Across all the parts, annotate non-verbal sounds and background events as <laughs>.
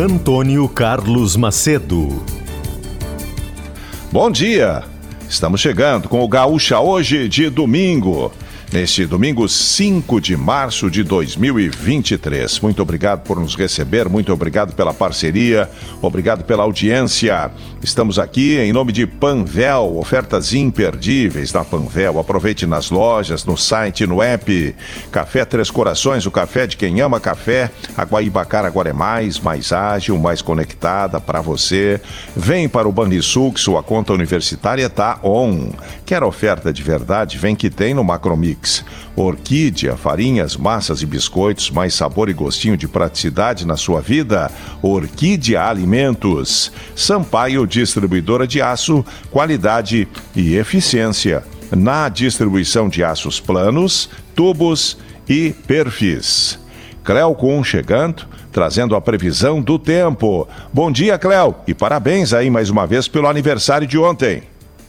Antônio Carlos Macedo. Bom dia! Estamos chegando com o Gaúcha hoje de domingo neste domingo 5 de março de 2023. Muito obrigado por nos receber, muito obrigado pela parceria, obrigado pela audiência. Estamos aqui em nome de Panvel, ofertas imperdíveis da Panvel. Aproveite nas lojas, no site, no app. Café Três Corações, o café de quem ama café. A Guaibacara agora é mais, mais ágil, mais conectada para você. Vem para o Banrisul, que sua conta universitária está on. Quer oferta de verdade? Vem que tem no Macromix Mix. Orquídea, farinhas, massas e biscoitos, mais sabor e gostinho de praticidade na sua vida? Orquídea Alimentos. Sampaio Distribuidora de Aço, qualidade e eficiência. Na distribuição de aços planos, tubos e perfis. Cleocum chegando, trazendo a previsão do tempo. Bom dia, Cleo, e parabéns aí mais uma vez pelo aniversário de ontem.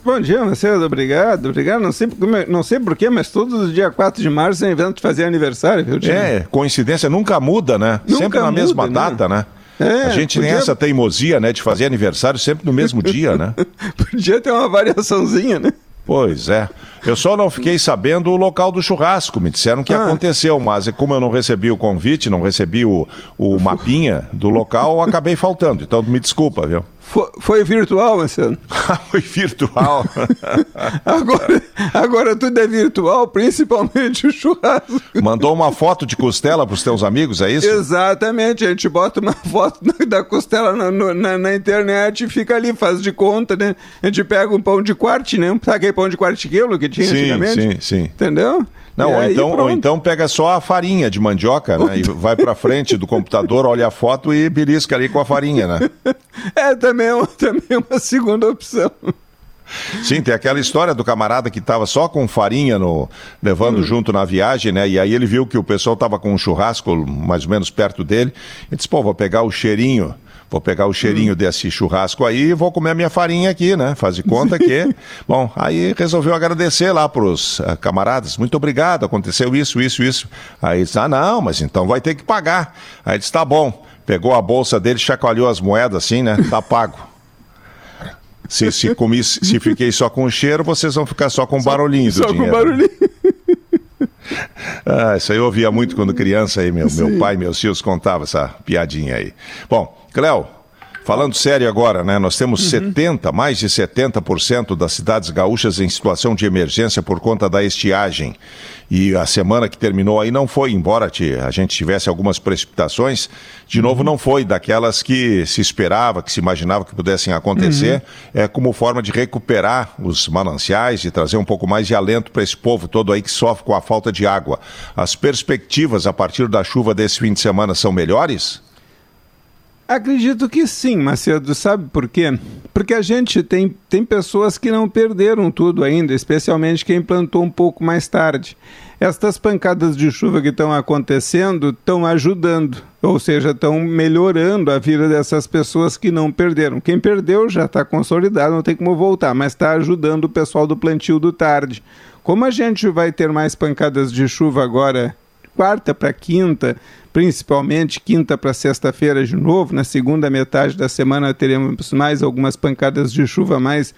Bom dia, Marcelo. Obrigado. Obrigado. Não sei, não sei porquê, mas todos os dias 4 de março é evento de fazer aniversário, viu, Tio? É, coincidência nunca muda, né? Nunca sempre na muda, mesma né? data, né? É, a gente podia... tem essa teimosia, né, de fazer aniversário sempre no mesmo dia, né? <laughs> podia ter uma variaçãozinha, né? Pois é. Eu só não fiquei sabendo o local do churrasco. Me disseram que ah. aconteceu, mas como eu não recebi o convite, não recebi o, o mapinha do local, acabei faltando. Então me desculpa, viu? Foi, foi virtual, Marcelo? <laughs> foi virtual. <laughs> agora, agora tudo é virtual, principalmente o churrasco. Mandou uma foto de costela para os teus amigos, é isso? Exatamente, a gente bota uma <laughs> foto da costela na, na, na, internet e fica ali, faz de conta, né? A gente pega um pão de quarte, né? Sabe aquele pão de quarte quilo que tinha sim, antigamente? Sim, sim. Entendeu? Não, ou então, ou então pega só a farinha de mandioca, né? E vai para frente do computador, olha a foto e belisca ali com a farinha, né? <laughs> É também, é uma, também é uma segunda opção. Sim, tem aquela história do camarada que estava só com farinha no, levando hum. junto na viagem, né? E aí ele viu que o pessoal estava com um churrasco mais ou menos perto dele. Ele disse, pô, vou pegar o cheirinho Vou pegar o cheirinho hum. desse churrasco aí e vou comer a minha farinha aqui, né? Faz de conta que. <laughs> Bom, aí resolveu agradecer lá pros uh, camaradas. Muito obrigado, aconteceu isso, isso, isso. Aí disse: ah, não, mas então vai ter que pagar. Aí disse: tá bom. Pegou a bolsa dele, chacoalhou as moedas assim, né? Tá pago. Se, se, comi, se fiquei só com o cheiro, vocês vão ficar só com o barulhinho só, do só dinheiro. Com barulhinho. <laughs> Ah, isso aí eu ouvia muito quando criança aí, meu, meu pai, meus tios contavam essa piadinha aí. Bom, Cléo, Falando sério agora, né? Nós temos uhum. 70, mais de 70% das cidades gaúchas em situação de emergência por conta da estiagem. E a semana que terminou aí não foi, embora a gente tivesse algumas precipitações, de uhum. novo não foi daquelas que se esperava, que se imaginava que pudessem acontecer, uhum. é como forma de recuperar os mananciais e trazer um pouco mais de alento para esse povo todo aí que sofre com a falta de água. As perspectivas a partir da chuva desse fim de semana são melhores? Acredito que sim, Macedo. Sabe por quê? Porque a gente tem, tem pessoas que não perderam tudo ainda, especialmente quem plantou um pouco mais tarde. Estas pancadas de chuva que estão acontecendo estão ajudando, ou seja, estão melhorando a vida dessas pessoas que não perderam. Quem perdeu já está consolidado, não tem como voltar, mas está ajudando o pessoal do plantio do tarde. Como a gente vai ter mais pancadas de chuva agora, quarta para quinta, principalmente quinta para sexta-feira de novo. Na segunda metade da semana teremos mais algumas pancadas de chuva mais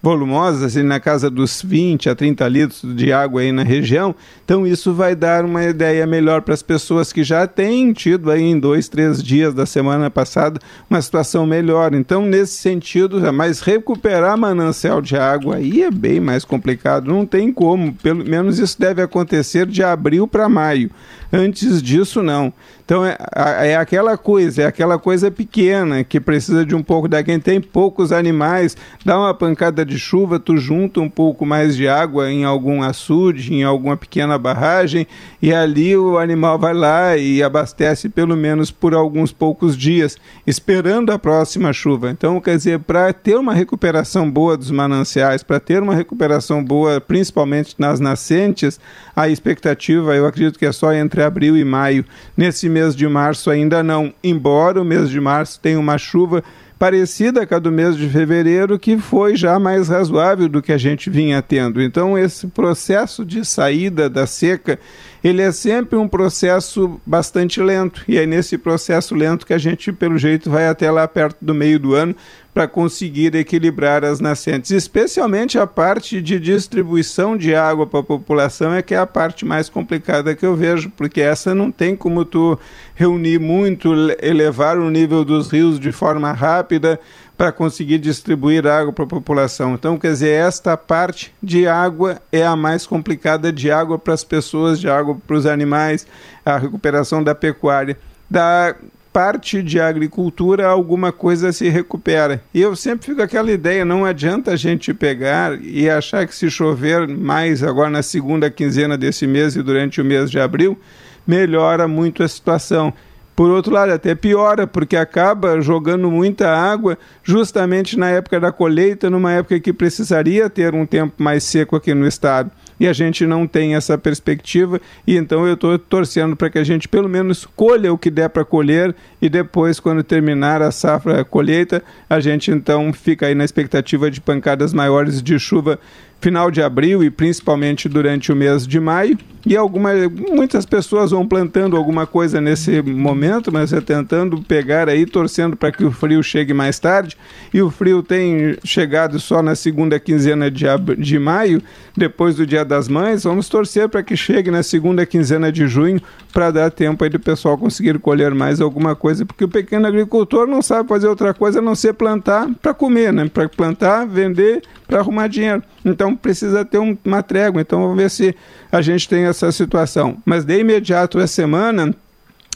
volumosas, assim, na casa dos 20 a 30 litros de água aí na região. Então isso vai dar uma ideia melhor para as pessoas que já têm tido aí em dois, três dias da semana passada uma situação melhor. Então nesse sentido, é mais recuperar manancial de água aí é bem mais complicado. Não tem como, pelo menos isso deve acontecer de abril para maio. Antes disso, não. Então é, é aquela coisa, é aquela coisa pequena que precisa de um pouco da quem tem poucos animais, dá uma pancada de chuva, tu junta um pouco mais de água em algum açude, em alguma pequena barragem e ali o animal vai lá e abastece pelo menos por alguns poucos dias, esperando a próxima chuva. Então, quer dizer, para ter uma recuperação boa dos mananciais, para ter uma recuperação boa, principalmente nas nascentes, a expectativa, eu acredito que é só entre abril e maio. Nesse mês de março ainda não, embora o mês de março tenha uma chuva parecida com a do mês de fevereiro, que foi já mais razoável do que a gente vinha tendo. Então, esse processo de saída da seca, ele é sempre um processo bastante lento. E é nesse processo lento que a gente, pelo jeito, vai até lá perto do meio do ano para conseguir equilibrar as nascentes. Especialmente a parte de distribuição de água para a população é que é a parte mais complicada que eu vejo, porque essa não tem como tu reunir muito, elevar o nível dos rios de forma rápida para conseguir distribuir água para a população. Então, quer dizer, esta parte de água é a mais complicada de água para as pessoas, de água para os animais, a recuperação da pecuária. Da parte de agricultura alguma coisa se recupera. E eu sempre fico aquela ideia, não adianta a gente pegar e achar que se chover mais agora na segunda quinzena desse mês e durante o mês de abril, melhora muito a situação. Por outro lado, até piora, porque acaba jogando muita água justamente na época da colheita, numa época que precisaria ter um tempo mais seco aqui no estado e a gente não tem essa perspectiva. E então eu estou torcendo para que a gente pelo menos colha o que der para colher e depois, quando terminar a safra colheita, a gente então fica aí na expectativa de pancadas maiores de chuva final de abril e principalmente durante o mês de maio. E alguma, muitas pessoas vão plantando alguma coisa nesse momento, mas é tentando pegar aí, torcendo para que o frio chegue mais tarde. E o frio tem chegado só na segunda quinzena de, de maio, depois do Dia das Mães. Vamos torcer para que chegue na segunda quinzena de junho, para dar tempo aí do pessoal conseguir colher mais alguma coisa, porque o pequeno agricultor não sabe fazer outra coisa a não ser plantar para comer, né? Para plantar, vender, para arrumar dinheiro. Então precisa ter um, uma trégua. Então vamos ver se a gente tem essa situação. Mas de imediato essa semana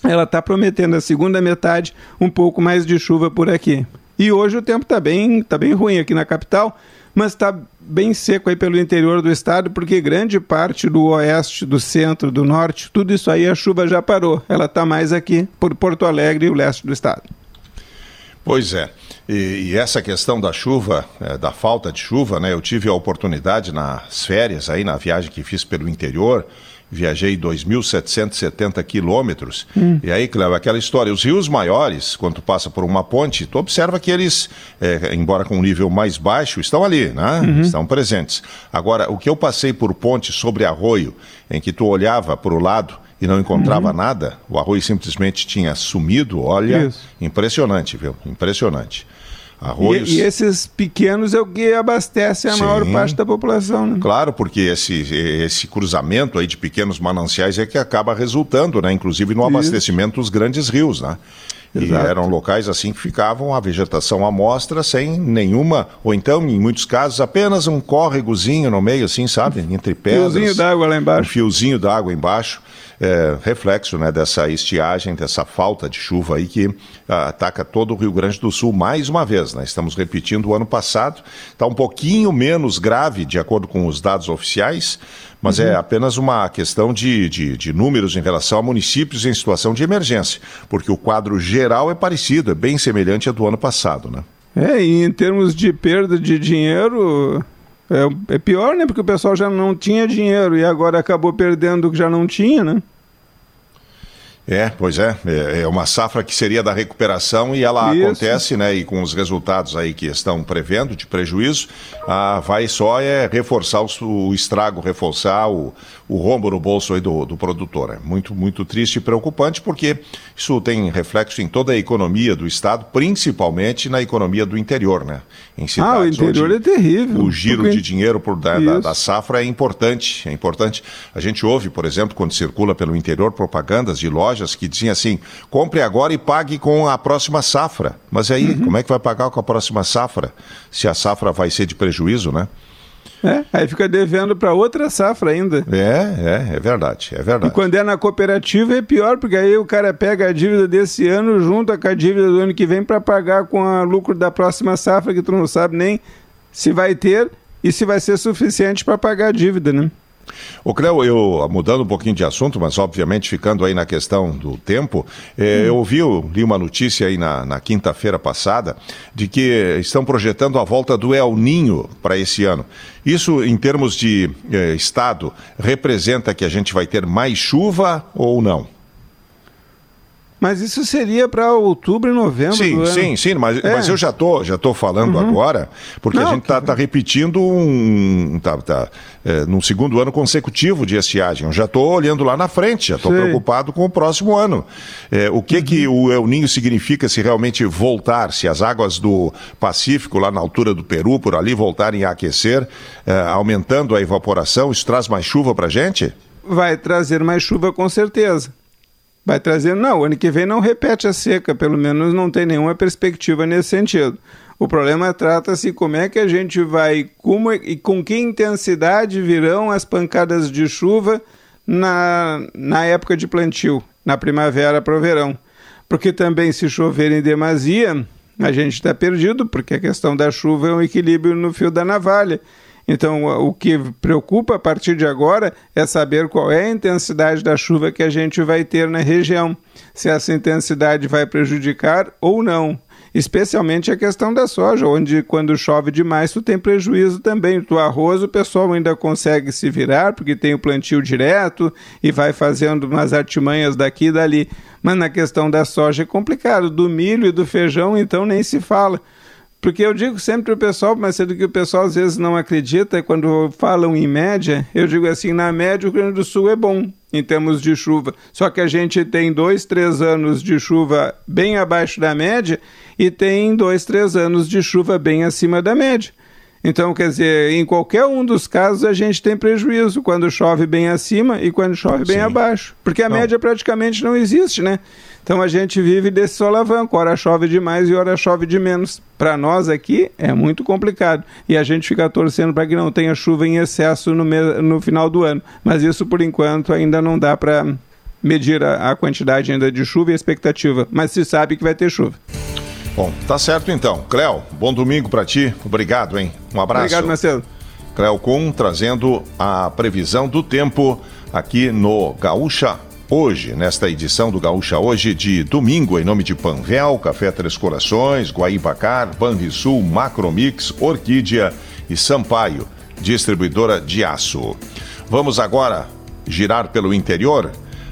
ela está prometendo a segunda metade um pouco mais de chuva por aqui. E hoje o tempo está bem, tá bem ruim aqui na capital, mas está bem seco aí pelo interior do estado, porque grande parte do oeste, do centro, do norte, tudo isso aí a chuva já parou. Ela está mais aqui por Porto Alegre e o leste do estado. Pois é. E, e, essa questão da chuva, é, da falta de chuva, né? Eu tive a oportunidade nas férias aí, na viagem que fiz pelo interior, viajei 2.770 quilômetros. Hum. E aí, Cléo, aquela história, os rios maiores, quando tu passa por uma ponte, tu observa que eles, é, embora com um nível mais baixo, estão ali, né? Uhum. Estão presentes. Agora, o que eu passei por ponte sobre arroio, em que tu olhava para o lado e não encontrava uhum. nada, o arroio simplesmente tinha sumido, olha, Isso. impressionante, viu? Impressionante. Arroios... E, e, esses pequenos é o que abastece a Sim, maior parte da população, né? Claro, porque esse, esse cruzamento aí de pequenos mananciais é que acaba resultando, né? Inclusive no abastecimento Isso. dos grandes rios, né? Exato. E eram locais assim que ficavam a vegetação à mostra sem nenhuma, ou então, em muitos casos, apenas um córregozinho no meio, assim, sabe? Entre pedras. Fiozinho d'água lá embaixo. Um fiozinho d'água embaixo. É, reflexo né, dessa estiagem, dessa falta de chuva aí que ah, ataca todo o Rio Grande do Sul mais uma vez. Né? Estamos repetindo o ano passado, está um pouquinho menos grave, de acordo com os dados oficiais, mas é uhum. é apenas uma questão de, de, de, números em relação a municípios em situação de emergência, porque o quadro geral é parecido, é bem semelhante ao do ano passado, né? É, e em termos de perda de dinheiro, é, é pior, né? Porque o pessoal já não tinha dinheiro e agora acabou perdendo o que já não tinha, né? É, pois é, é, é uma safra que seria da recuperação e ela Isso. acontece, né? E com os resultados aí que estão prevendo de prejuízo, ah, vai só é reforçar o, o estrago, reforçar o, o rombo no bolso aí do, do produtor. É muito, muito triste e preocupante porque isso tem reflexo em toda a economia do estado, principalmente na economia do interior, né? Em cidades ah, o interior é terrível. O giro porque... de dinheiro por da, da, da, safra é importante, é importante. A gente ouve, por exemplo, quando circula pelo interior propagandas de lojas lojas que diziam assim: compre agora e pague com a próxima safra. Mas aí, uhum. como é que vai pagar com a próxima safra? Se a safra vai ser de prejuízo, né? É, aí fica devendo para outra safra ainda. É, é, é verdade, é verdade. E quando é na cooperativa é pior, porque aí o cara pega a dívida desse ano, junta com a dívida do ano que vem para pagar com o lucro da próxima safra, que tu não sabe nem se vai ter e se vai ser suficiente para pagar a dívida, né? O Cleo, eu mudando um pouquinho de assunto, mas obviamente ficando aí na questão do tempo, eh, hum. eu ouvi, eu li uma notícia aí na, na quinta-feira passada de que estão projetando a volta do El Ninho para esse ano. Isso, em termos de eh, estado, representa que a gente vai ter mais chuva ou não? Mas isso seria para outubro e novembro sim. Sim, sim, mas, é. mas eu já tô, já tô falando uhum. agora, porque Não, a gente está tá repetindo um. Tá, tá, é, num segundo ano consecutivo de estiagem. Eu já estou olhando lá na frente, já estou preocupado com o próximo ano. É, o que, uhum. que o El Ninho significa se realmente voltar, se as águas do Pacífico, lá na altura do Peru, por ali, voltarem a aquecer, é, aumentando a evaporação, isso traz mais chuva para a gente? Vai trazer mais chuva com certeza. Vai trazer, não, ano que vem não repete a seca, pelo menos não tem nenhuma perspectiva nesse sentido. O problema trata-se como é que a gente vai, como e com que intensidade virão as pancadas de chuva na, na época de plantio, na primavera para o verão. Porque também se chover em demasia, a gente está perdido, porque a questão da chuva é um equilíbrio no fio da navalha. Então, o que preocupa a partir de agora é saber qual é a intensidade da chuva que a gente vai ter na região, se essa intensidade vai prejudicar ou não. Especialmente a questão da soja, onde quando chove demais tu tem prejuízo também. O arroz o pessoal ainda consegue se virar, porque tem o plantio direto e vai fazendo umas artimanhas daqui e dali. Mas na questão da soja é complicado. Do milho e do feijão, então, nem se fala. Porque eu digo sempre para o pessoal, mas sendo que o pessoal às vezes não acredita, quando falam em média, eu digo assim, na média o Rio Grande do Sul é bom em termos de chuva. Só que a gente tem dois, três anos de chuva bem abaixo da média e tem dois, três anos de chuva bem acima da média. Então, quer dizer, em qualquer um dos casos a gente tem prejuízo quando chove bem acima e quando chove bem Sim. abaixo. Porque a não. média praticamente não existe, né? Então a gente vive desse solavanco, ora chove demais e ora chove de menos. Para nós aqui é muito complicado e a gente fica torcendo para que não tenha chuva em excesso no, no final do ano. Mas isso por enquanto ainda não dá para medir a, a quantidade ainda de chuva e a expectativa, mas se sabe que vai ter chuva. Bom, tá certo então. Cléo, bom domingo para ti. Obrigado, hein? Um abraço. Obrigado, Marcelo. Cléo Kuhn trazendo a previsão do tempo aqui no Gaúcha hoje, nesta edição do Gaúcha Hoje de domingo, em nome de Panvel, Café Três Corações, Guaibacar, Banrisul, Macromix, Orquídea e Sampaio, distribuidora de aço. Vamos agora girar pelo interior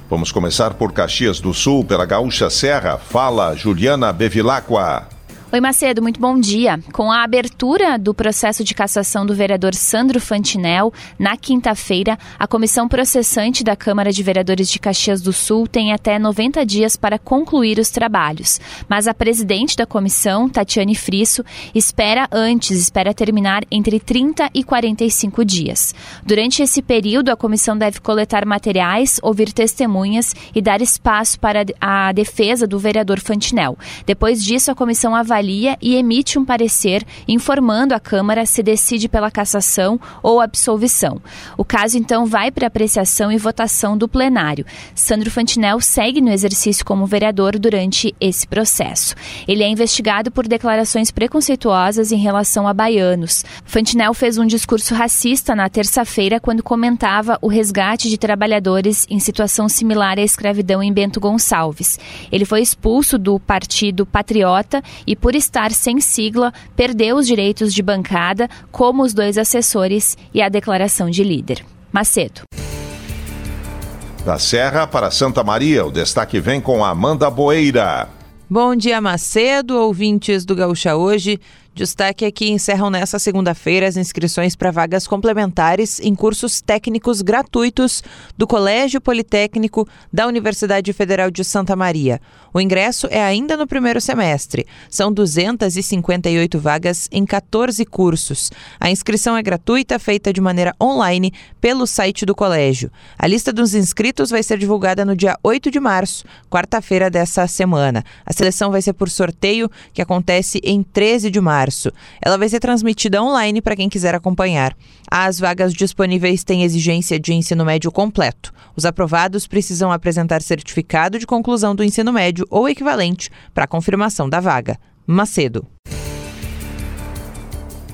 Vamos começar por Caxias do Sul, pela Gaúcha Serra. Fala, Juliana Bevilacqua. Oi, Macedo, muito bom dia. Com a abertura do processo de cassação do vereador Sandro Fantinel, na quinta-feira, a comissão processante da Câmara de Vereadores de Caxias do Sul tem até 90 dias para concluir os trabalhos. Mas a presidente da comissão, Tatiane Frisso, espera antes, espera terminar entre 30 e 45 dias. Durante esse período, a comissão deve coletar materiais, ouvir testemunhas e dar espaço para a defesa do vereador Fantinel. Depois disso, a comissão avalia avalia e emite um parecer informando a Câmara se decide pela cassação ou absolvição. O caso, então, vai para apreciação e votação do plenário. Sandro Fantinel segue no exercício como vereador durante esse processo. Ele é investigado por declarações preconceituosas em relação a baianos. Fantinel fez um discurso racista na terça-feira quando comentava o resgate de trabalhadores em situação similar à escravidão em Bento Gonçalves. Ele foi expulso do Partido Patriota e, por por estar sem sigla, perdeu os direitos de bancada, como os dois assessores e a declaração de líder. Macedo. Da Serra para Santa Maria, o destaque vem com Amanda Boeira. Bom dia, Macedo, ouvintes do Gaúcha Hoje. Destaque é que encerram nesta segunda-feira as inscrições para vagas complementares em cursos técnicos gratuitos do Colégio Politécnico da Universidade Federal de Santa Maria. O ingresso é ainda no primeiro semestre. São 258 vagas em 14 cursos. A inscrição é gratuita, feita de maneira online pelo site do colégio. A lista dos inscritos vai ser divulgada no dia 8 de março, quarta-feira dessa semana. A seleção vai ser por sorteio, que acontece em 13 de março março. Ela vai ser transmitida online para quem quiser acompanhar. As vagas disponíveis têm exigência de ensino médio completo. Os aprovados precisam apresentar certificado de conclusão do ensino médio ou equivalente para confirmação da vaga. Macedo.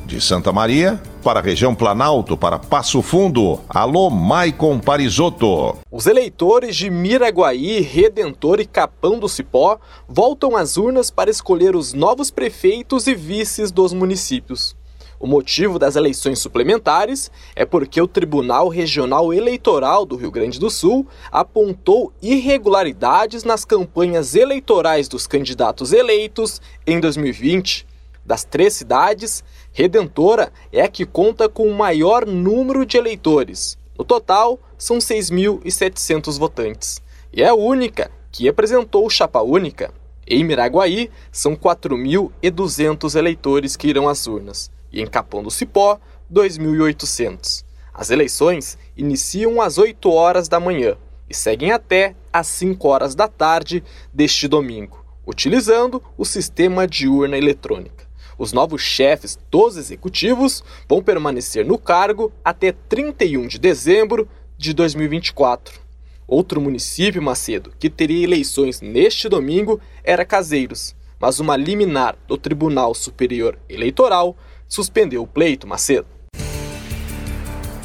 De Santa Maria, para a região Planalto, para Passo Fundo. Alô, Maicon Parisotto. Os eleitores de Miraguaí, Redentor e Capão do Cipó voltam às urnas para escolher os novos prefeitos e vices dos municípios. O motivo das eleições suplementares é porque o Tribunal Regional Eleitoral do Rio Grande do Sul apontou irregularidades nas campanhas eleitorais dos candidatos eleitos em 2020. Das três cidades, Redentora é a que conta com o maior número de eleitores. No total, são 6.700 votantes. E é a única que apresentou chapa única. Em Miraguaí, são 4.200 eleitores que irão às urnas e em Capão do Cipó, 2.800. As eleições iniciam às 8 horas da manhã e seguem até às 5 horas da tarde deste domingo, utilizando o sistema de urna eletrônica. Os novos chefes dos executivos vão permanecer no cargo até 31 de dezembro de 2024. Outro município, Macedo, que teria eleições neste domingo era Caseiros, mas uma liminar do Tribunal Superior Eleitoral suspendeu o pleito, Macedo.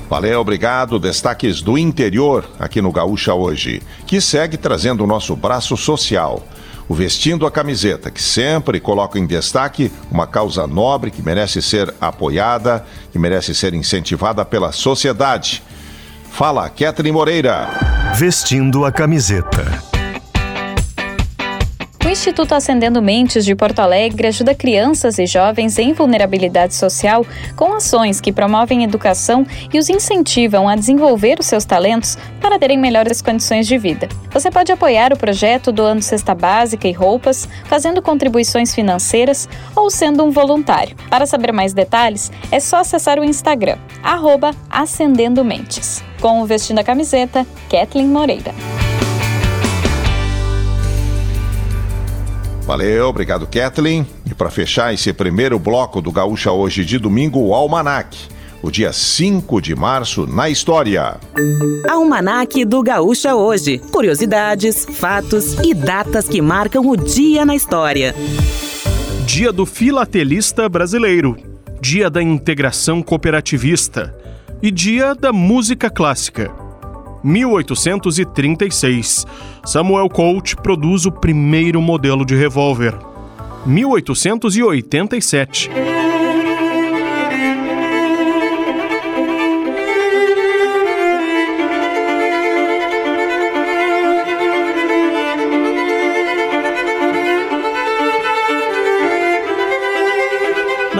Valeu, obrigado. Destaques do interior aqui no Gaúcha hoje, que segue trazendo o nosso braço social. O Vestindo a Camiseta, que sempre coloca em destaque uma causa nobre que merece ser apoiada, que merece ser incentivada pela sociedade. Fala, Kathleen Moreira. Vestindo a Camiseta. Instituto Acendendo Mentes de Porto Alegre ajuda crianças e jovens em vulnerabilidade social com ações que promovem educação e os incentivam a desenvolver os seus talentos para terem melhores condições de vida. Você pode apoiar o projeto doando cesta básica e roupas, fazendo contribuições financeiras ou sendo um voluntário. Para saber mais detalhes, é só acessar o Instagram, arroba Acendendo Mentes. Com o Vestindo a Camiseta, Kathleen Moreira. Valeu, obrigado, Kathleen. E para fechar esse primeiro bloco do Gaúcha hoje de domingo, o Almanac. O dia 5 de março na história. Almanac do Gaúcha hoje. Curiosidades, fatos e datas que marcam o dia na história. Dia do Filatelista Brasileiro. Dia da Integração Cooperativista. E Dia da Música Clássica. 1836. Samuel Colt produz o primeiro modelo de revólver. 1887.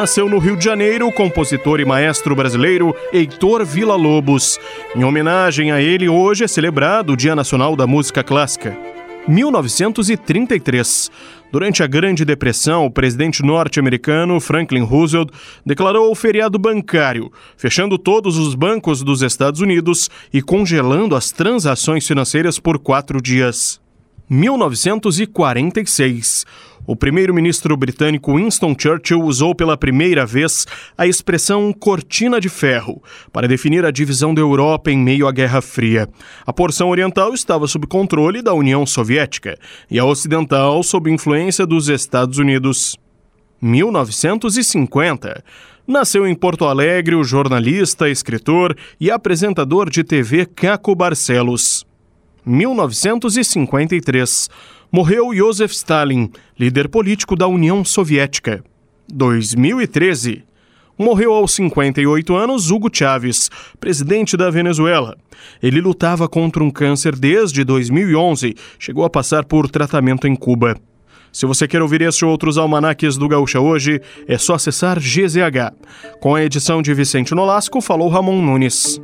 Nasceu no Rio de Janeiro o compositor e maestro brasileiro Heitor Villa-Lobos. Em homenagem a ele, hoje é celebrado o Dia Nacional da Música Clássica. 1933. Durante a Grande Depressão, o presidente norte-americano Franklin Roosevelt declarou o feriado bancário, fechando todos os bancos dos Estados Unidos e congelando as transações financeiras por quatro dias. 1946. O primeiro-ministro britânico Winston Churchill usou pela primeira vez a expressão cortina de ferro para definir a divisão da Europa em meio à Guerra Fria. A porção oriental estava sob controle da União Soviética e a ocidental sob influência dos Estados Unidos. 1950 nasceu em Porto Alegre o jornalista, escritor e apresentador de TV Caco Barcelos. 1953. Morreu Joseph Stalin, líder político da União Soviética. 2013. Morreu aos 58 anos Hugo Chávez, presidente da Venezuela. Ele lutava contra um câncer desde 2011, chegou a passar por tratamento em Cuba. Se você quer ouvir este ou outros almanaques do Gaúcha hoje, é só acessar GZH. Com a edição de Vicente Nolasco, falou Ramon Nunes.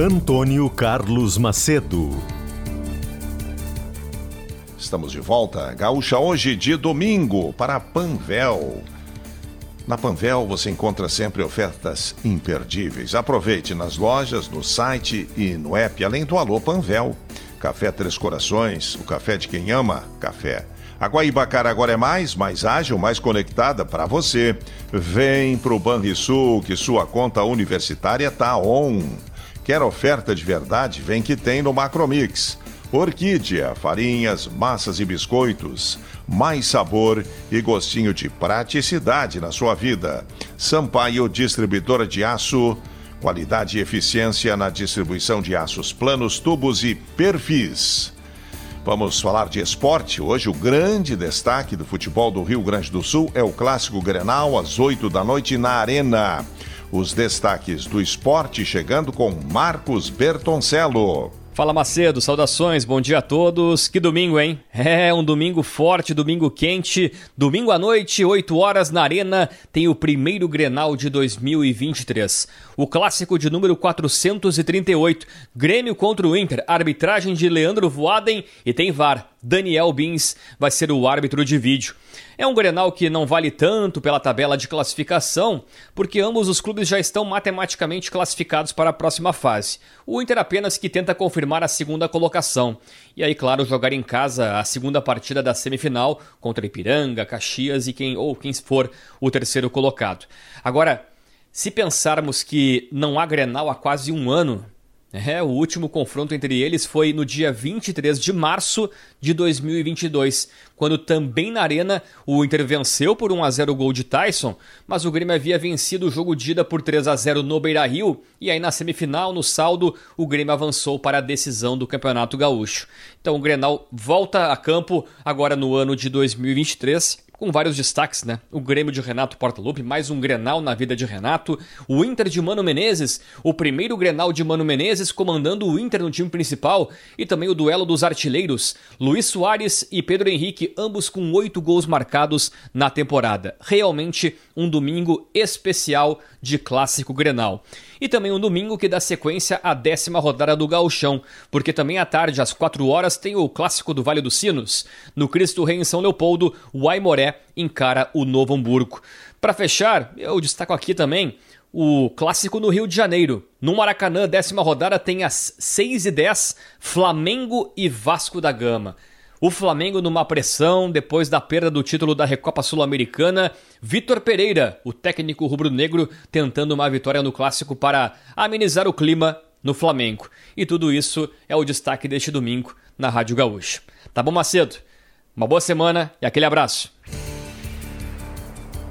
Antônio Carlos Macedo. Estamos de volta. Gaúcha hoje de domingo para Panvel. Na Panvel você encontra sempre ofertas imperdíveis. Aproveite nas lojas, no site e no app, além do Alô Panvel. Café Três Corações, o café de quem ama café. A Guaibacara agora é mais, mais ágil, mais conectada para você. Vem pro Banrisul que sua conta universitária tá on. Quer oferta de verdade? Vem que tem no Macromix. Orquídea, farinhas, massas e biscoitos. Mais sabor e gostinho de praticidade na sua vida. Sampaio Distribuidora de Aço. Qualidade e eficiência na distribuição de aços planos, tubos e perfis. Vamos falar de esporte. Hoje, o grande destaque do futebol do Rio Grande do Sul é o Clássico Grenal, às 8 da noite, na Arena. Os destaques do esporte chegando com Marcos Bertoncello. Fala Macedo, saudações, bom dia a todos. Que domingo, hein? <laughs> É, um domingo forte, domingo quente. Domingo à noite, 8 horas na Arena, tem o primeiro Grenal de 2023. O clássico de número 438, Grêmio contra o Inter, arbitragem de Leandro Voaden e tem VAR. Daniel Bins vai ser o árbitro de vídeo. É um Grenal que não vale tanto pela tabela de classificação, porque ambos os clubes já estão matematicamente classificados para a próxima fase. O Inter apenas que tenta confirmar a segunda colocação. E aí, claro, jogar em casa a segunda partida da semifinal contra Ipiranga, Caxias e quem ou quem for o terceiro colocado. Agora, se pensarmos que não há Grenal há quase um ano, é, o último confronto entre eles foi no dia 23 de março de 2022, quando também na Arena o Inter venceu por 1 a 0 o gol de Tyson, mas o Grêmio havia vencido o jogo de ida por 3 a 0 no Beira-Rio, e aí na semifinal, no saldo, o Grêmio avançou para a decisão do Campeonato Gaúcho. Então o Grenal volta a campo agora no ano de 2023 com vários destaques, né? O Grêmio de Renato Portaluppi, mais um Grenal na vida de Renato, o Inter de Mano Menezes, o primeiro Grenal de Mano Menezes comandando o Inter no time principal e também o duelo dos artilheiros, Luiz Soares e Pedro Henrique, ambos com oito gols marcados na temporada. Realmente um domingo especial de clássico Grenal. E também um domingo que dá sequência à décima rodada do Gauchão, porque também à tarde, às 4 horas, tem o clássico do Vale dos Sinos. No Cristo Rei em São Leopoldo, o Aimoré encara o Novo Hamburgo. Para fechar, eu destaco aqui também o clássico no Rio de Janeiro. No Maracanã, décima rodada, tem às 6 e 10 Flamengo e Vasco da Gama. O Flamengo numa pressão depois da perda do título da Recopa Sul-Americana. Vitor Pereira, o técnico rubro-negro, tentando uma vitória no clássico para amenizar o clima no Flamengo. E tudo isso é o destaque deste domingo na Rádio Gaúcha. Tá bom, Macedo? Uma boa semana e aquele abraço.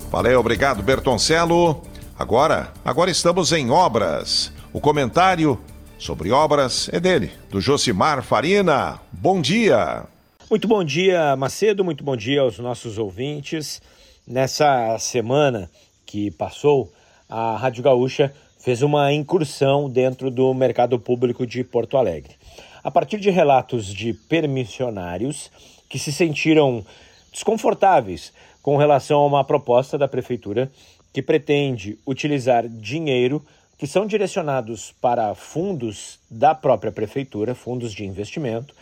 Valeu, obrigado, Bertoncello. Agora, agora estamos em obras. O comentário sobre obras é dele, do Josimar Farina. Bom dia. Muito bom dia, Macedo. Muito bom dia aos nossos ouvintes. Nessa semana que passou, a Rádio Gaúcha fez uma incursão dentro do mercado público de Porto Alegre. A partir de relatos de permissionários que se sentiram desconfortáveis com relação a uma proposta da prefeitura que pretende utilizar dinheiro que são direcionados para fundos da própria prefeitura, fundos de investimento,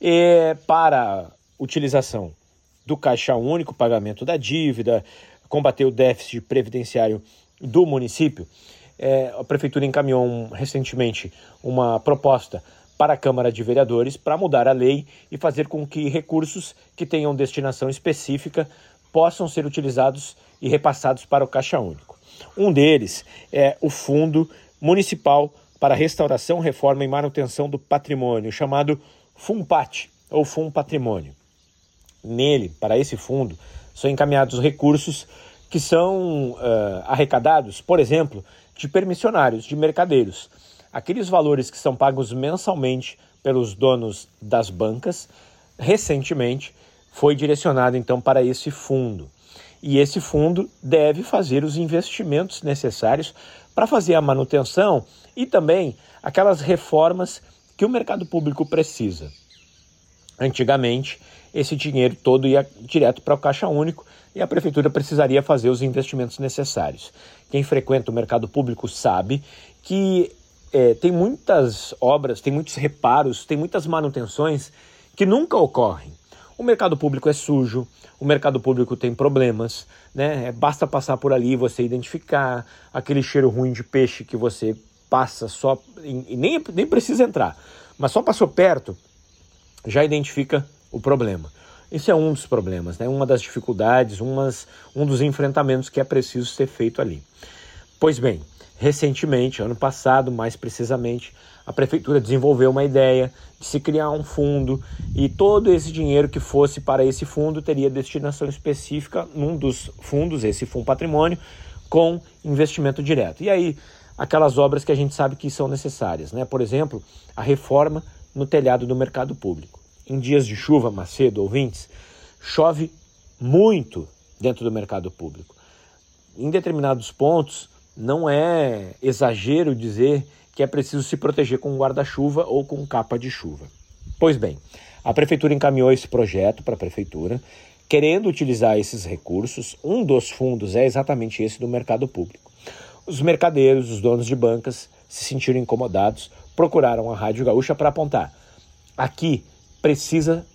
e para utilização do caixa único, pagamento da dívida, combater o déficit previdenciário do município, é, a prefeitura encaminhou um, recentemente uma proposta para a Câmara de Vereadores para mudar a lei e fazer com que recursos que tenham destinação específica possam ser utilizados e repassados para o Caixa Único. Um deles é o Fundo Municipal para Restauração, Reforma e Manutenção do Patrimônio, chamado FUNPAT, ou FUN Patrimônio. Nele, para esse fundo, são encaminhados recursos que são uh, arrecadados, por exemplo, de permissionários, de mercadeiros. Aqueles valores que são pagos mensalmente pelos donos das bancas, recentemente foi direcionado então para esse fundo. E esse fundo deve fazer os investimentos necessários para fazer a manutenção e também aquelas reformas que o mercado público precisa. Antigamente, esse dinheiro todo ia direto para o Caixa Único e a prefeitura precisaria fazer os investimentos necessários. Quem frequenta o mercado público sabe que é, tem muitas obras, tem muitos reparos, tem muitas manutenções que nunca ocorrem. O mercado público é sujo, o mercado público tem problemas, né? Basta passar por ali e você identificar aquele cheiro ruim de peixe que você passa só e nem, nem precisa entrar, mas só passou perto, já identifica o problema. Esse é um dos problemas, né? uma das dificuldades, umas, um dos enfrentamentos que é preciso ser feito ali. Pois bem, recentemente, ano passado mais precisamente, a prefeitura desenvolveu uma ideia de se criar um fundo e todo esse dinheiro que fosse para esse fundo teria destinação específica num dos fundos, esse Fundo Patrimônio, com investimento direto. E aí aquelas obras que a gente sabe que são necessárias, né? Por exemplo, a reforma no telhado do mercado público. Em dias de chuva, Macedo, ouvintes, chove muito dentro do mercado público. Em determinados pontos, não é exagero dizer que é preciso se proteger com guarda-chuva ou com capa de chuva. Pois bem, a prefeitura encaminhou esse projeto para a prefeitura, querendo utilizar esses recursos. Um dos fundos é exatamente esse do mercado público. Os mercadeiros, os donos de bancas, se sentiram incomodados, procuraram a Rádio Gaúcha para apontar: aqui precisa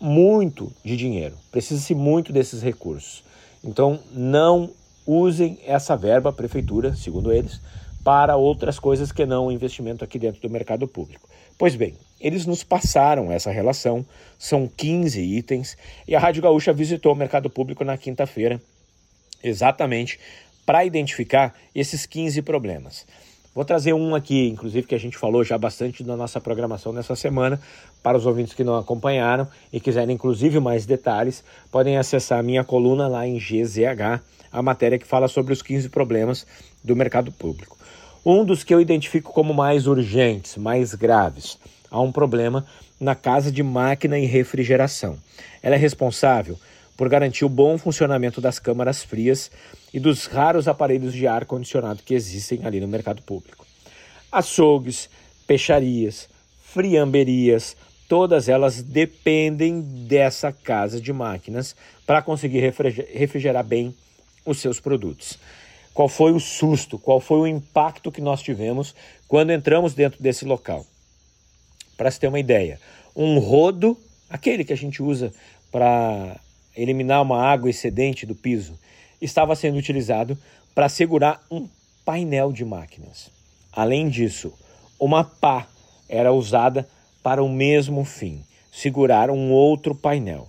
muito de dinheiro, precisa-se muito desses recursos. Então, não usem essa verba, a prefeitura, segundo eles, para outras coisas que não o investimento aqui dentro do mercado público. Pois bem, eles nos passaram essa relação, são 15 itens, e a Rádio Gaúcha visitou o mercado público na quinta-feira, exatamente para identificar esses 15 problemas. Vou trazer um aqui, inclusive, que a gente falou já bastante na nossa programação nessa semana. Para os ouvintes que não acompanharam e quiserem, inclusive, mais detalhes, podem acessar a minha coluna lá em GZH, a matéria que fala sobre os 15 problemas do mercado público. Um dos que eu identifico como mais urgentes, mais graves, há um problema na casa de máquina e refrigeração. Ela é responsável por garantir o bom funcionamento das câmaras frias e dos raros aparelhos de ar condicionado que existem ali no mercado público. Açougues, peixarias, friamberias, todas elas dependem dessa casa de máquinas para conseguir refrigerar bem os seus produtos. Qual foi o susto, qual foi o impacto que nós tivemos quando entramos dentro desse local? Para se ter uma ideia, um rodo, aquele que a gente usa para eliminar uma água excedente do piso, estava sendo utilizado para segurar um painel de máquinas. Além disso, uma pá era usada para o mesmo fim, segurar um outro painel.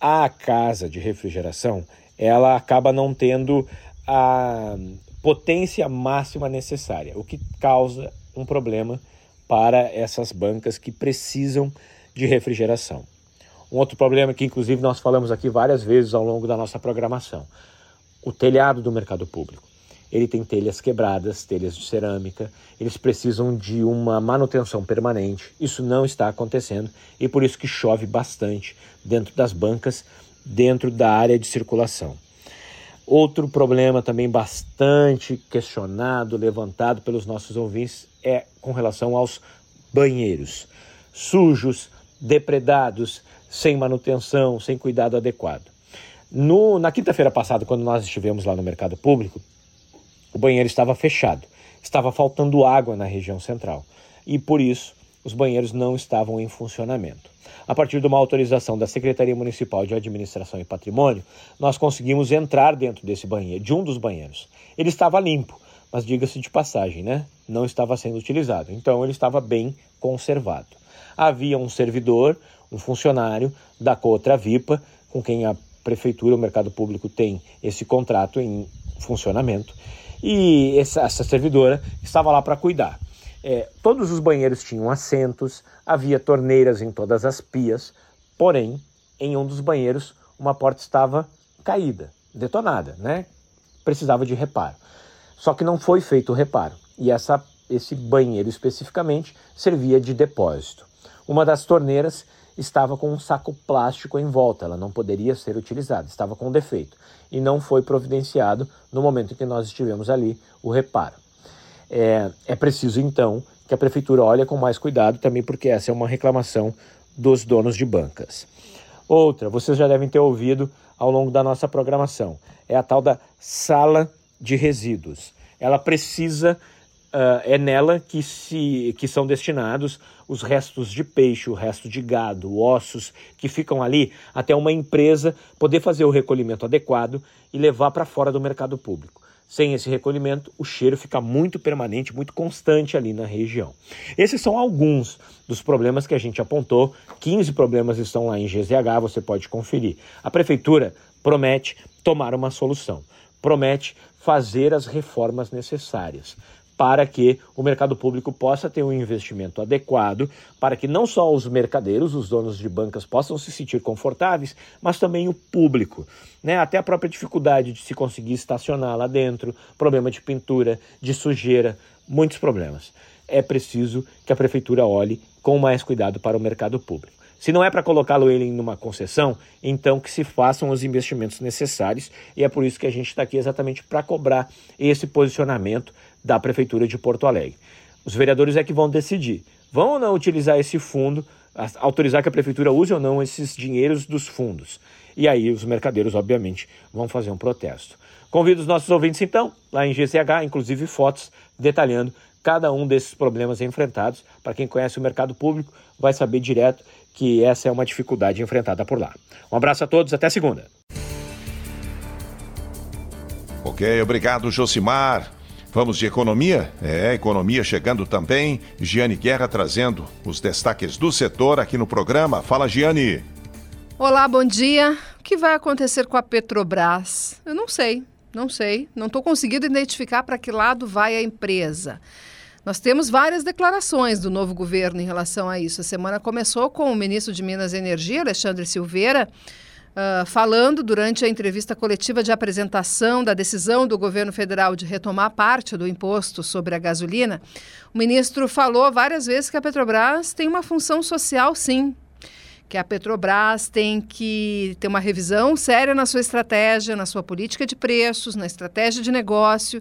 A casa de refrigeração, ela acaba não tendo a potência máxima necessária, o que causa um problema para essas bancas que precisam de refrigeração. Um outro problema que, inclusive, nós falamos aqui várias vezes ao longo da nossa programação: o telhado do mercado público. Ele tem telhas quebradas, telhas de cerâmica, eles precisam de uma manutenção permanente. Isso não está acontecendo e por isso que chove bastante dentro das bancas, dentro da área de circulação. Outro problema também bastante questionado, levantado pelos nossos ouvintes, é com relação aos banheiros. Sujos, depredados, sem manutenção, sem cuidado adequado. No, na quinta-feira passada, quando nós estivemos lá no mercado público, o banheiro estava fechado, estava faltando água na região central e por isso os banheiros não estavam em funcionamento. A partir de uma autorização da Secretaria Municipal de Administração e Patrimônio, nós conseguimos entrar dentro desse banheiro, de um dos banheiros. Ele estava limpo, mas diga-se de passagem, né? Não estava sendo utilizado. Então ele estava bem conservado. Havia um servidor, um funcionário da Cotra Vipa, com quem a prefeitura, o mercado público tem esse contrato em funcionamento, e essa, essa servidora estava lá para cuidar. É, todos os banheiros tinham assentos, havia torneiras em todas as pias, porém, em um dos banheiros, uma porta estava caída, detonada, né? Precisava de reparo. Só que não foi feito o reparo, e essa, esse banheiro especificamente servia de depósito. Uma das torneiras estava com um saco plástico em volta, ela não poderia ser utilizada, estava com defeito e não foi providenciado no momento em que nós estivemos ali o reparo. É, é preciso então que a prefeitura olhe com mais cuidado também, porque essa é uma reclamação dos donos de bancas. Outra, vocês já devem ter ouvido ao longo da nossa programação, é a tal da sala de resíduos. Ela precisa uh, é nela que, se, que são destinados os restos de peixe, o resto de gado, ossos que ficam ali até uma empresa poder fazer o recolhimento adequado e levar para fora do mercado público. Sem esse recolhimento, o cheiro fica muito permanente, muito constante ali na região. Esses são alguns dos problemas que a gente apontou. 15 problemas estão lá em GZH, você pode conferir. A prefeitura promete tomar uma solução, promete fazer as reformas necessárias para que o mercado público possa ter um investimento adequado, para que não só os mercadeiros, os donos de bancas possam se sentir confortáveis, mas também o público. Né? Até a própria dificuldade de se conseguir estacionar lá dentro, problema de pintura, de sujeira, muitos problemas. É preciso que a prefeitura olhe com mais cuidado para o mercado público. Se não é para colocá-lo ele em uma concessão, então que se façam os investimentos necessários e é por isso que a gente está aqui exatamente para cobrar esse posicionamento da Prefeitura de Porto Alegre. Os vereadores é que vão decidir. Vão ou não utilizar esse fundo, autorizar que a Prefeitura use ou não esses dinheiros dos fundos. E aí os mercadeiros, obviamente, vão fazer um protesto. Convido os nossos ouvintes, então, lá em GCH, inclusive fotos detalhando cada um desses problemas enfrentados. Para quem conhece o mercado público, vai saber direto que essa é uma dificuldade enfrentada por lá. Um abraço a todos, até segunda. Ok, obrigado, Josimar. Vamos de economia? É, economia chegando também. Giane Guerra trazendo os destaques do setor aqui no programa. Fala, Giane. Olá, bom dia. O que vai acontecer com a Petrobras? Eu não sei, não sei. Não estou conseguindo identificar para que lado vai a empresa. Nós temos várias declarações do novo governo em relação a isso. A semana começou com o ministro de Minas e Energia, Alexandre Silveira, uh, falando durante a entrevista coletiva de apresentação da decisão do governo federal de retomar parte do imposto sobre a gasolina. O ministro falou várias vezes que a Petrobras tem uma função social, sim, que a Petrobras tem que ter uma revisão séria na sua estratégia, na sua política de preços, na estratégia de negócio,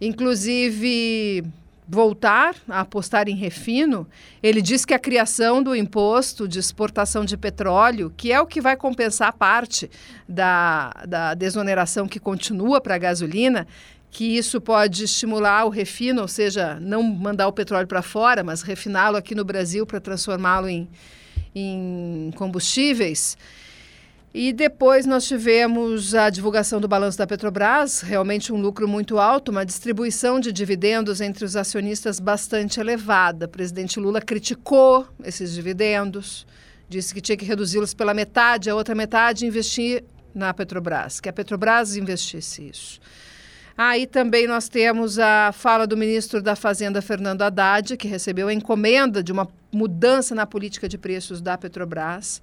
inclusive voltar a apostar em refino, ele diz que a criação do imposto de exportação de petróleo, que é o que vai compensar parte da, da desoneração que continua para a gasolina, que isso pode estimular o refino, ou seja, não mandar o petróleo para fora, mas refiná-lo aqui no Brasil para transformá-lo em, em combustíveis. E depois nós tivemos a divulgação do balanço da Petrobras, realmente um lucro muito alto, uma distribuição de dividendos entre os acionistas bastante elevada. O presidente Lula criticou esses dividendos, disse que tinha que reduzi-los pela metade, a outra metade investir na Petrobras, que a Petrobras investisse isso. Aí também nós temos a fala do ministro da Fazenda, Fernando Haddad, que recebeu a encomenda de uma mudança na política de preços da Petrobras.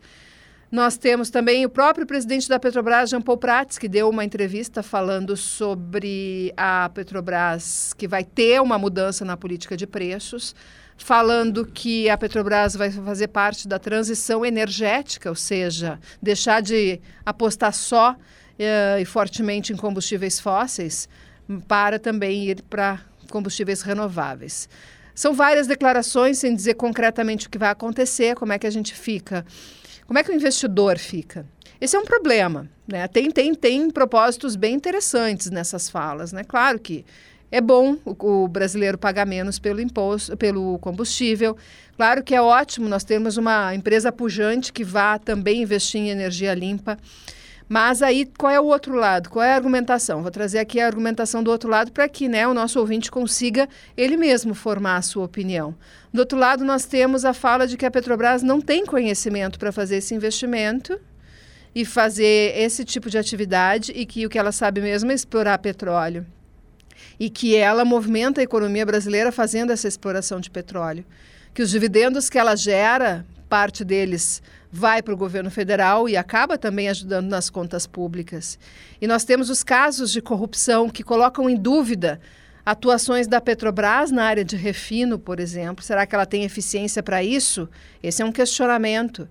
Nós temos também o próprio presidente da Petrobras, Jean Paul Prats, que deu uma entrevista falando sobre a Petrobras, que vai ter uma mudança na política de preços, falando que a Petrobras vai fazer parte da transição energética, ou seja, deixar de apostar só uh, e fortemente em combustíveis fósseis, para também ir para combustíveis renováveis. São várias declarações sem dizer concretamente o que vai acontecer, como é que a gente fica como é que o investidor fica? Esse é um problema. Né? Tem, tem, tem propósitos bem interessantes nessas falas. Né? Claro que é bom o, o, brasileiro pagar menos pelo imposto, pelo combustível. Claro que é ótimo nós termos uma empresa pujante que vá também investir em energia limpa. Mas aí, qual é o outro lado? Qual é a argumentação? Vou trazer aqui a argumentação do outro lado para que né, o nosso ouvinte consiga ele mesmo formar a sua opinião. Do outro lado, nós temos a fala de que a Petrobras não tem conhecimento para fazer esse investimento e fazer esse tipo de atividade e que o que ela sabe mesmo é explorar petróleo. E que ela movimenta a economia brasileira fazendo essa exploração de petróleo. Que os dividendos que ela gera, parte deles vai para o governo federal e acaba também ajudando nas contas públicas. E nós temos os casos de corrupção que colocam em dúvida atuações da Petrobras na área de refino, por exemplo. Será que ela tem eficiência para isso? Esse é um questionamento.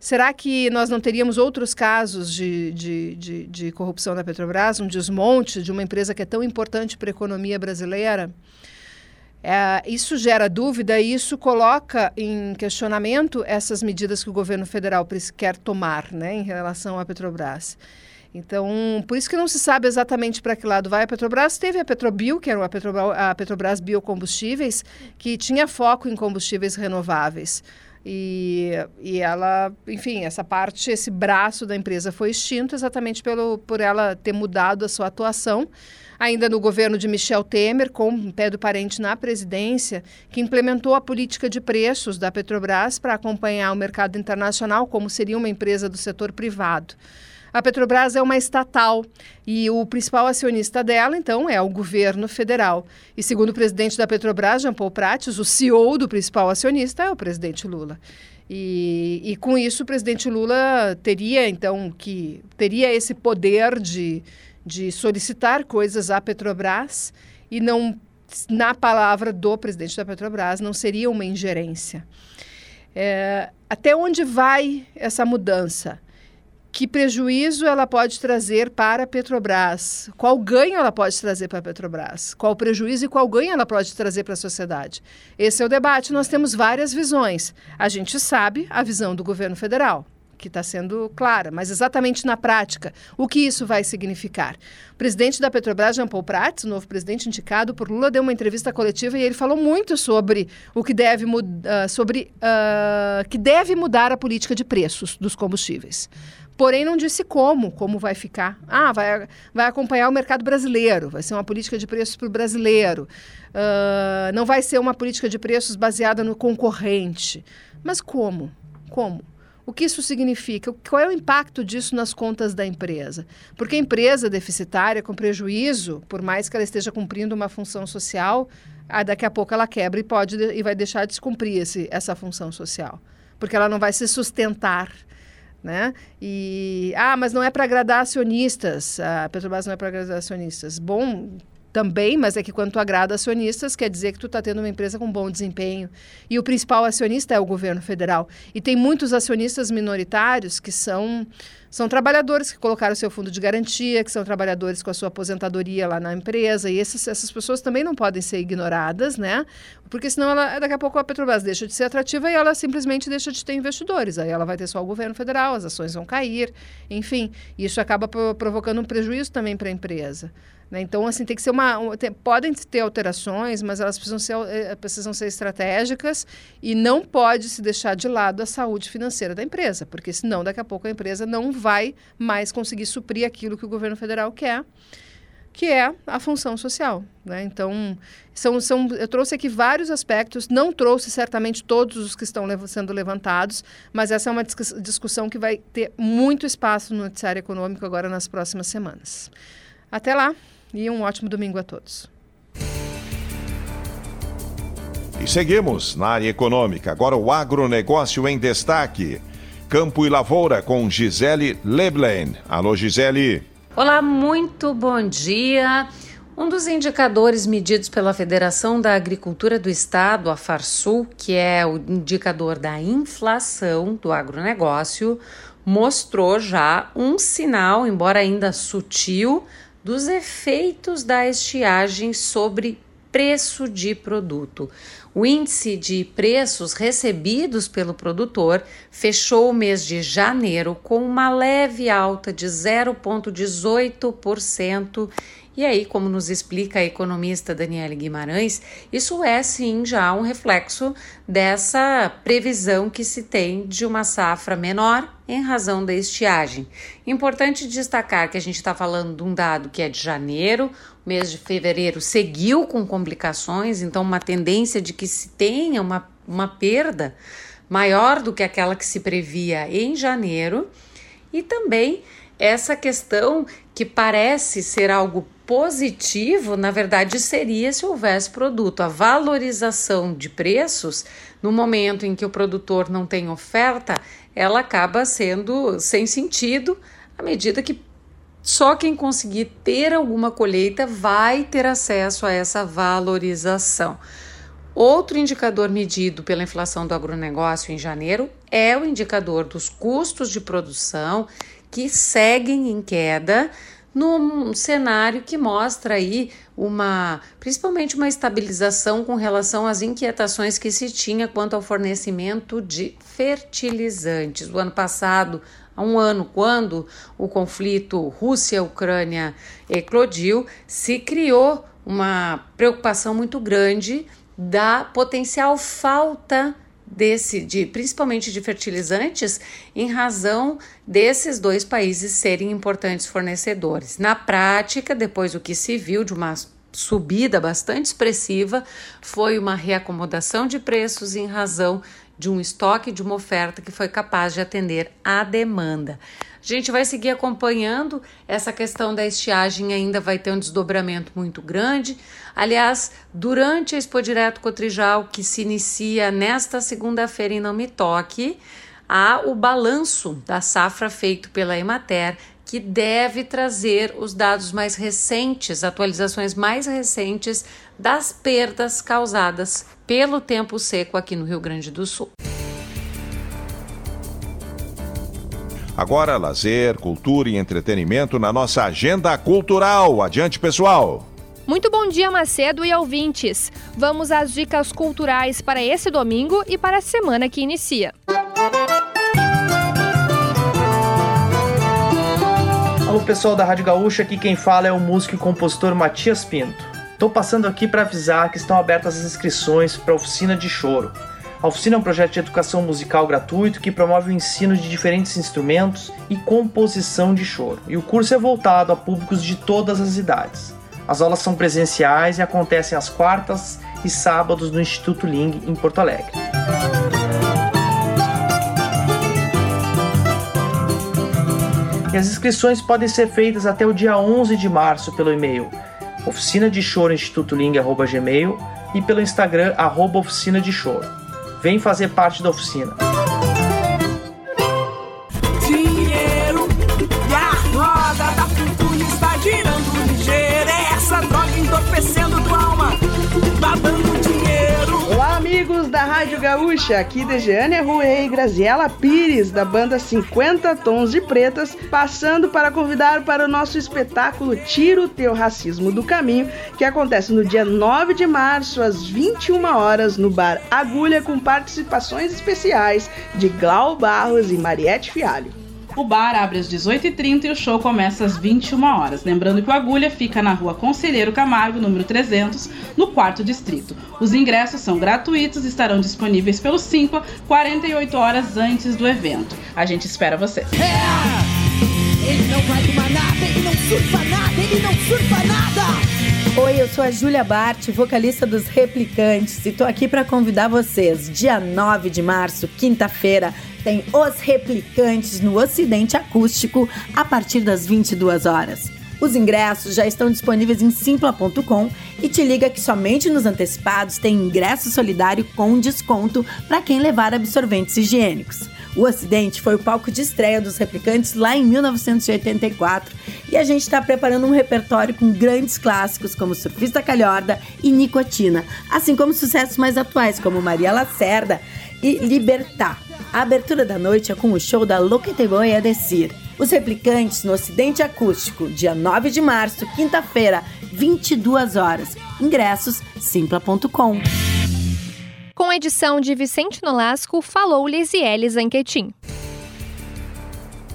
Será que nós não teríamos outros casos de, de, de, de corrupção na Petrobras, um desmonte de uma empresa que é tão importante para a economia brasileira? É, isso gera dúvida e isso coloca em questionamento essas medidas que o governo federal quer tomar né, em relação à Petrobras. Então, por isso que não se sabe exatamente para que lado vai a Petrobras. Teve a Petrobio, que era a Petrobras, a Petrobras Biocombustíveis, que tinha foco em combustíveis renováveis. E, e ela, enfim, essa parte, esse braço da empresa foi extinto exatamente pelo, por ela ter mudado a sua atuação ainda no governo de Michel Temer, com pé do parente na presidência, que implementou a política de preços da Petrobras para acompanhar o mercado internacional, como seria uma empresa do setor privado. A Petrobras é uma estatal e o principal acionista dela, então, é o governo federal. E segundo o presidente da Petrobras, Jean Paul Prates, o CEO do principal acionista é o presidente Lula. E, e com isso o presidente Lula teria, então, que teria esse poder de, de solicitar coisas à Petrobras e não, na palavra do presidente da Petrobras, não seria uma ingerência. É, até onde vai essa mudança? Que prejuízo ela pode trazer para a Petrobras? Qual ganho ela pode trazer para a Petrobras? Qual prejuízo e qual ganho ela pode trazer para a sociedade? Esse é o debate. Nós temos várias visões. A gente sabe a visão do governo federal, que está sendo clara, mas exatamente na prática, o que isso vai significar? O presidente da Petrobras, Jean Paul Prats, novo presidente indicado por Lula, deu uma entrevista coletiva e ele falou muito sobre o que deve, uh, sobre, uh, que deve mudar a política de preços dos combustíveis. Porém, não disse como, como vai ficar. Ah, vai, vai acompanhar o mercado brasileiro, vai ser uma política de preços para o brasileiro. Uh, não vai ser uma política de preços baseada no concorrente. Mas como? Como? O que isso significa? Qual é o impacto disso nas contas da empresa? Porque a empresa deficitária, com prejuízo, por mais que ela esteja cumprindo uma função social, ah, daqui a pouco ela quebra e, pode, e vai deixar de cumprir esse, essa função social. Porque ela não vai se sustentar né? E ah, mas não é para agradar acionistas. A Petrobras não é para agradar acionistas. Bom, também, mas é que quando tu agrada acionistas, quer dizer que tu está tendo uma empresa com bom desempenho. E o principal acionista é o governo federal. E tem muitos acionistas minoritários que são, são trabalhadores que colocaram seu fundo de garantia, que são trabalhadores com a sua aposentadoria lá na empresa. E esses, essas pessoas também não podem ser ignoradas, né? Porque senão ela, daqui a pouco a Petrobras deixa de ser atrativa e ela simplesmente deixa de ter investidores. Aí ela vai ter só o governo federal, as ações vão cair, enfim. Isso acaba provocando um prejuízo também para a empresa. Né? Então, assim, tem que ser uma. Tem, podem ter alterações, mas elas precisam ser, eh, precisam ser estratégicas e não pode se deixar de lado a saúde financeira da empresa, porque senão daqui a pouco a empresa não vai mais conseguir suprir aquilo que o governo federal quer, que é a função social. Né? Então, são, são, eu trouxe aqui vários aspectos, não trouxe certamente todos os que estão sendo levantados, mas essa é uma discussão que vai ter muito espaço no noticiário econômico agora nas próximas semanas. Até lá! E um ótimo domingo a todos. E seguimos na área econômica. Agora o agronegócio em destaque. Campo e Lavoura com Gisele Leblen. Alô, Gisele. Olá, muito bom dia. Um dos indicadores medidos pela Federação da Agricultura do Estado, a Farsul, que é o indicador da inflação do agronegócio, mostrou já um sinal, embora ainda sutil, dos efeitos da estiagem sobre preço de produto. O índice de preços recebidos pelo produtor fechou o mês de janeiro com uma leve alta de 0,18% e aí, como nos explica a economista Daniela Guimarães, isso é sim já um reflexo dessa previsão que se tem de uma safra menor em razão da estiagem. Importante destacar que a gente está falando de um dado que é de janeiro, o mês de fevereiro seguiu com complicações, então uma tendência de que se tenha uma, uma perda maior do que aquela que se previa em janeiro, e também essa questão que parece ser algo positivo, na verdade, seria se houvesse produto. A valorização de preços, no momento em que o produtor não tem oferta, ela acaba sendo sem sentido à medida que só quem conseguir ter alguma colheita vai ter acesso a essa valorização. Outro indicador medido pela inflação do agronegócio em janeiro é o indicador dos custos de produção, que seguem em queda num cenário que mostra aí uma, principalmente uma estabilização com relação às inquietações que se tinha quanto ao fornecimento de fertilizantes. O ano passado, há um ano, quando o conflito Rússia-Ucrânia eclodiu, se criou uma preocupação muito grande da potencial falta desse, de, principalmente de fertilizantes, em razão desses dois países serem importantes fornecedores. Na prática, depois o que se viu de uma subida bastante expressiva foi uma reacomodação de preços em razão de um estoque, de uma oferta que foi capaz de atender à demanda. A gente vai seguir acompanhando essa questão da estiagem, ainda vai ter um desdobramento muito grande. Aliás, durante a Expo Direto Cotrijal, que se inicia nesta segunda-feira em Não Me Toque, há o balanço da safra feito pela Emater, que deve trazer os dados mais recentes, atualizações mais recentes das perdas causadas pelo tempo seco aqui no Rio Grande do Sul. Agora, lazer, cultura e entretenimento na nossa agenda cultural. Adiante, pessoal! Muito bom dia, Macedo e ouvintes. Vamos às dicas culturais para esse domingo e para a semana que inicia. Alô, pessoal da Rádio Gaúcha, aqui quem fala é o músico e compositor Matias Pinto. Estou passando aqui para avisar que estão abertas as inscrições para a oficina de choro. A oficina é um projeto de educação musical gratuito que promove o ensino de diferentes instrumentos e composição de choro. E o curso é voltado a públicos de todas as idades. As aulas são presenciais e acontecem às quartas e sábados no Instituto Ling, em Porto Alegre. E as inscrições podem ser feitas até o dia 11 de março pelo e-mail oficina de choro instituto gmail e pelo Instagram arroba oficina de choro. Vem fazer parte da oficina. Rádio Gaúcha. Aqui de Jeane Rui e Graziela Pires, da banda 50 Tons de Pretas, passando para convidar para o nosso espetáculo Tira o Teu Racismo do Caminho, que acontece no dia 9 de março, às 21 horas, no Bar Agulha, com participações especiais de Glau Barros e Mariette Fialho. O bar abre às 18h30 e o show começa às 21 horas. Lembrando que o Agulha fica na rua Conselheiro Camargo, número 300, no quarto distrito. Os ingressos são gratuitos e estarão disponíveis pelo Simpa 48 horas antes do evento. A gente espera vocês. Ele não vai tomar nada, ele não surfa nada, ele não surfa nada. Oi, eu sou a Júlia Bart, vocalista dos Replicantes, e tô aqui para convidar vocês. Dia 9 de março, quinta-feira, tem Os Replicantes no Ocidente Acústico a partir das 22 horas. Os ingressos já estão disponíveis em simpla.com e te liga que somente nos antecipados tem ingresso solidário com desconto para quem levar absorventes higiênicos. O Ocidente foi o palco de estreia dos replicantes lá em 1984 e a gente está preparando um repertório com grandes clássicos como Surfista Calhorda e Nicotina, assim como sucessos mais atuais como Maria Lacerda e Libertar. A abertura da noite é com o show da Lo que te voy a decir. Os replicantes no Ocidente Acústico, dia 9 de março, quinta-feira, 22 horas. Ingressos simpla.com. Com edição de Vicente Nolasco, falou Lisiele Zanquetin.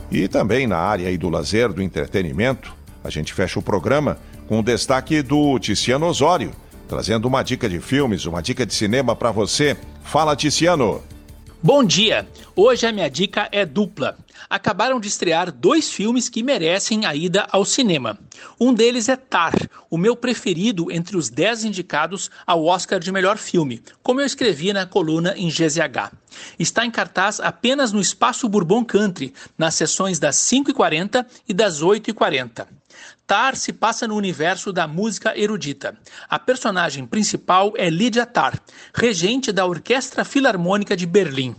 E também na área aí do lazer, do entretenimento, a gente fecha o programa com o destaque do Ticiano Osório, trazendo uma dica de filmes, uma dica de cinema para você. Fala, Ticiano! Bom dia! Hoje a minha dica é dupla. Acabaram de estrear dois filmes que merecem a ida ao cinema. Um deles é Tar, o meu preferido entre os dez indicados ao Oscar de melhor filme, como eu escrevi na coluna em GZH. Está em cartaz apenas no Espaço Bourbon Country, nas sessões das 5h40 e das 8h40. Tar se passa no universo da música erudita. A personagem principal é Lydia Tar, regente da Orquestra Filarmônica de Berlim.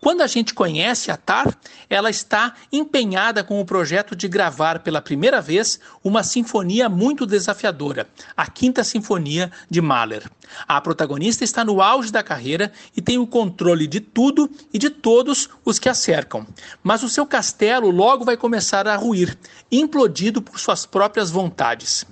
Quando a gente conhece a Tar, ela está empenhada com o projeto de gravar pela primeira vez uma sinfonia muito desafiadora, a Quinta Sinfonia de Mahler. A protagonista está no auge da carreira e tem o controle de tudo e de todos os que a cercam. Mas o seu castelo logo vai começar a ruir, implodido por suas próprias vontades.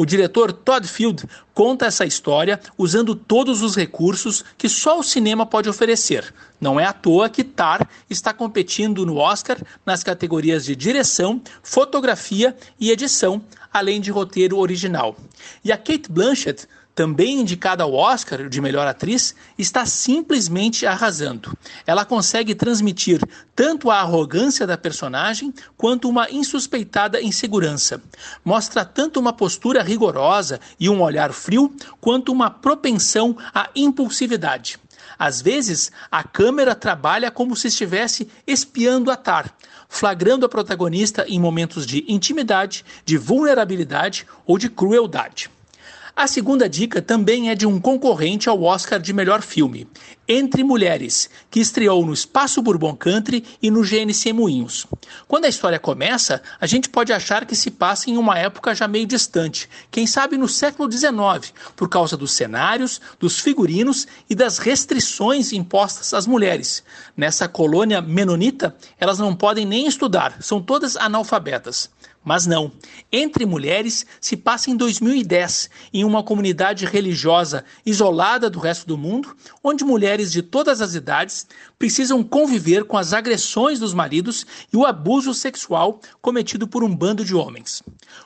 O diretor Todd Field conta essa história usando todos os recursos que só o cinema pode oferecer. Não é à toa que Tar está competindo no Oscar nas categorias de direção, fotografia e edição, além de roteiro original. E a Kate Blanchett também indicada ao Oscar de melhor atriz, está simplesmente arrasando. Ela consegue transmitir tanto a arrogância da personagem quanto uma insuspeitada insegurança. Mostra tanto uma postura rigorosa e um olhar frio, quanto uma propensão à impulsividade. Às vezes, a câmera trabalha como se estivesse espiando a Tar, flagrando a protagonista em momentos de intimidade, de vulnerabilidade ou de crueldade. A segunda dica também é de um concorrente ao Oscar de melhor filme, Entre Mulheres, que estreou no Espaço Bourbon Country e no GNC Moinhos. Quando a história começa, a gente pode achar que se passa em uma época já meio distante, quem sabe no século XIX, por causa dos cenários, dos figurinos e das restrições impostas às mulheres. Nessa colônia menonita, elas não podem nem estudar, são todas analfabetas. Mas não. Entre Mulheres se passa em 2010, em uma comunidade religiosa isolada do resto do mundo, onde mulheres de todas as idades precisam conviver com as agressões dos maridos e o abuso sexual cometido por um bando de homens.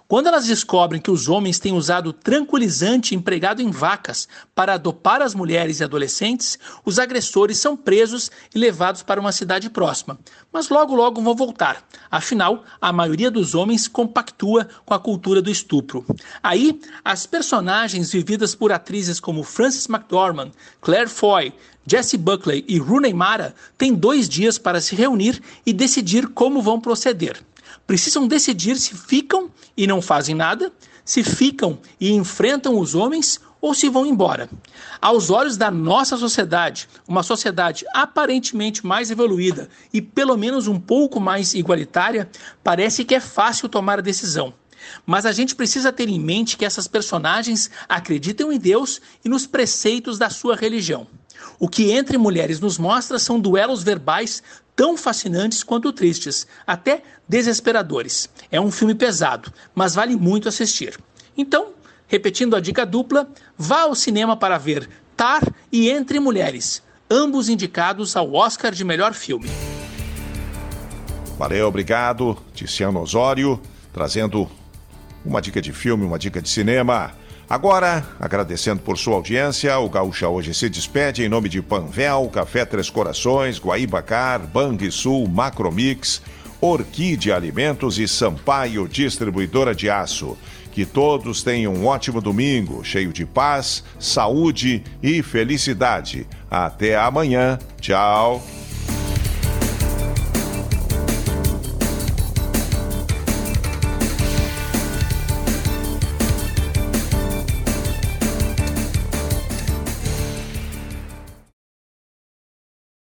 Quando elas descobrem que os homens têm usado tranquilizante empregado em vacas para dopar as mulheres e adolescentes, os agressores são presos e levados para uma cidade próxima. Mas logo logo vão voltar. Afinal, a maioria dos homens compactua com a cultura do estupro. Aí, as personagens vividas por atrizes como Frances McDormand, Claire Foy, Jesse Buckley e Rooney Mara têm dois dias para se reunir e decidir como vão proceder. Precisam decidir se ficam e não fazem nada, se ficam e enfrentam os homens ou se vão embora. Aos olhos da nossa sociedade, uma sociedade aparentemente mais evoluída e pelo menos um pouco mais igualitária, parece que é fácil tomar a decisão. Mas a gente precisa ter em mente que essas personagens acreditam em Deus e nos preceitos da sua religião. O que Entre Mulheres nos mostra são duelos verbais tão fascinantes quanto tristes, até desesperadores. É um filme pesado, mas vale muito assistir. Então, repetindo a dica dupla, vá ao cinema para ver Tar e Entre Mulheres, ambos indicados ao Oscar de melhor filme. Valeu, obrigado, Tiziano Osório, trazendo uma dica de filme, uma dica de cinema. Agora, agradecendo por sua audiência, o Gaúcha hoje se despede em nome de Panvel, Café Três Corações, Guaíbacar, Bang Sul, Macromix, Orquídea Alimentos e Sampaio Distribuidora de Aço. Que todos tenham um ótimo domingo, cheio de paz, saúde e felicidade. Até amanhã. Tchau.